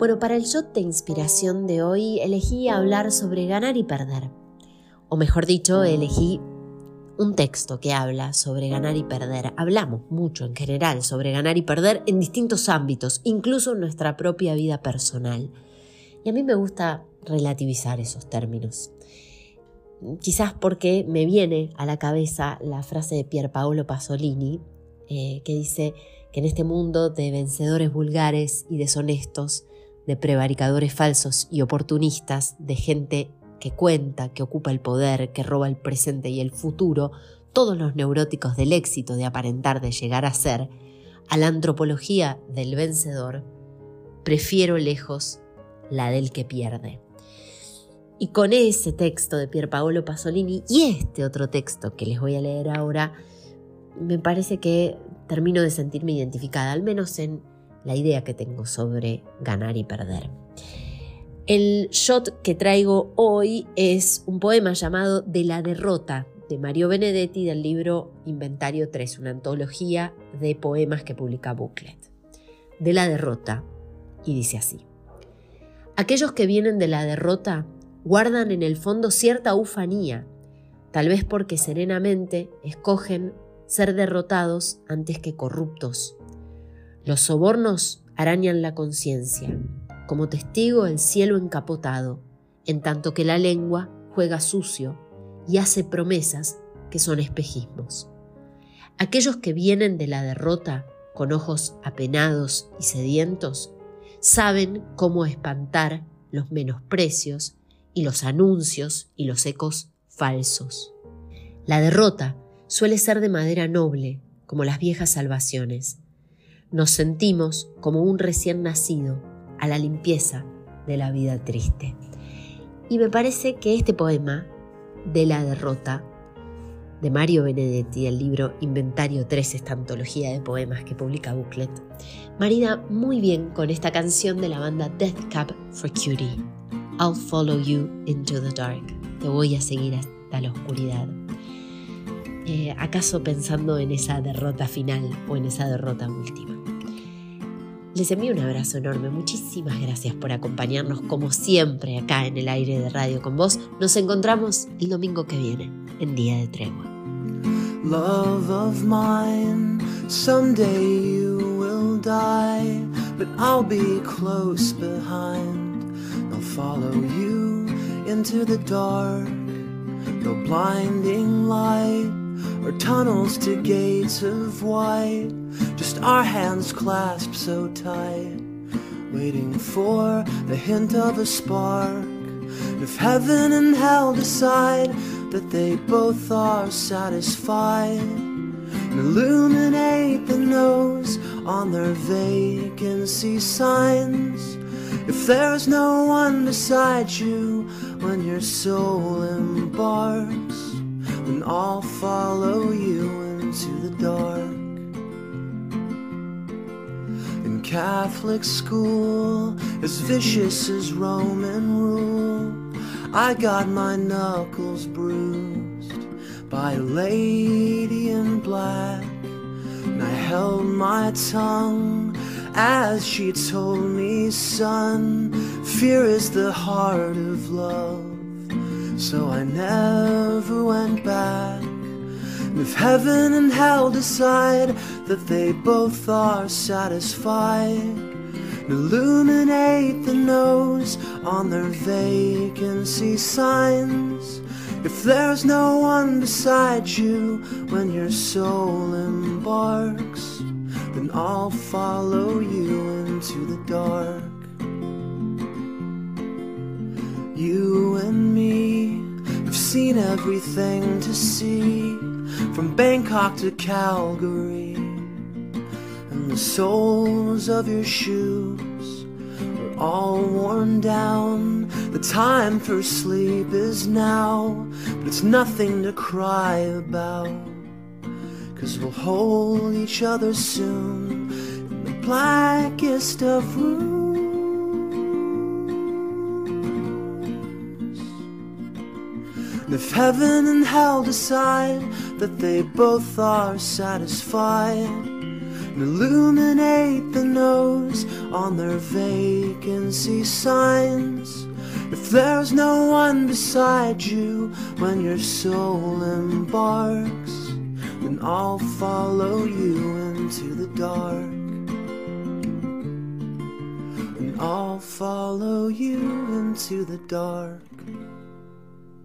Bueno, para el shot de inspiración de hoy elegí hablar sobre ganar y perder. O mejor dicho, elegí un texto que habla sobre ganar y perder. Hablamos mucho en general sobre ganar y perder en distintos ámbitos, incluso en nuestra propia vida personal. Y a mí me gusta relativizar esos términos. Quizás porque me viene a la cabeza la frase de Pier Paolo Pasolini, eh, que dice que en este mundo de vencedores vulgares y deshonestos, de prevaricadores falsos y oportunistas, de gente que cuenta, que ocupa el poder, que roba el presente y el futuro, todos los neuróticos del éxito de aparentar de llegar a ser, a la antropología del vencedor, prefiero lejos la del que pierde. Y con ese texto de Pierpaolo Pasolini y este otro texto que les voy a leer ahora, me parece que termino de sentirme identificada, al menos en la idea que tengo sobre ganar y perder. El shot que traigo hoy es un poema llamado De la derrota de Mario Benedetti del libro Inventario 3, una antología de poemas que publica Booklet. De la derrota, y dice así. Aquellos que vienen de la derrota guardan en el fondo cierta ufanía, tal vez porque serenamente escogen ser derrotados antes que corruptos. Los sobornos arañan la conciencia, como testigo el cielo encapotado, en tanto que la lengua juega sucio y hace promesas que son espejismos. Aquellos que vienen de la derrota con ojos apenados y sedientos saben cómo espantar los menosprecios y los anuncios y los ecos falsos. La derrota suele ser de madera noble, como las viejas salvaciones. Nos sentimos como un recién nacido a la limpieza de la vida triste. Y me parece que este poema de la derrota de Mario Benedetti, el libro Inventario 3, esta antología de poemas que publica Booklet, marida muy bien con esta canción de la banda Death Cab for Cutie. I'll follow you into the dark. Te voy a seguir hasta la oscuridad. Eh, ¿Acaso pensando en esa derrota final o en esa derrota última? Les envío un abrazo enorme. Muchísimas gracias por acompañarnos como siempre acá en el aire de radio con vos. Nos encontramos el domingo que viene en Día de Tregua. Love of mine, someday you will die, but I'll be close behind. follow you into the dark. No blinding light or tunnels to gates of white. Just our hands clasped so tight, waiting for the hint of a spark. If heaven and hell decide that they both are satisfied, and illuminate the nose on their vacancy signs if there's no one beside you when your soul embarks, then I'll follow you into the dark. In Catholic school, as vicious as Roman rule, I got my knuckles bruised by a lady in black, and I held my tongue as she told me, son, fear is the heart of love. So I never went back. And if heaven and hell decide that they both are satisfied, illuminate the nose on their vacancy signs. If there's no one beside you when your soul embarks, then I'll follow you into the dark. You and seen everything to see, from Bangkok to Calgary, and the soles of your shoes are all worn down. The time for sleep is now, but it's nothing to cry about. Cause we'll hold each other soon in the blackest of rooms. And if heaven and hell decide that they both are satisfied, and illuminate the nose on their vacancy signs. If there's no one beside you when your soul embarks, then I'll follow you into the dark. And I'll follow you into the dark.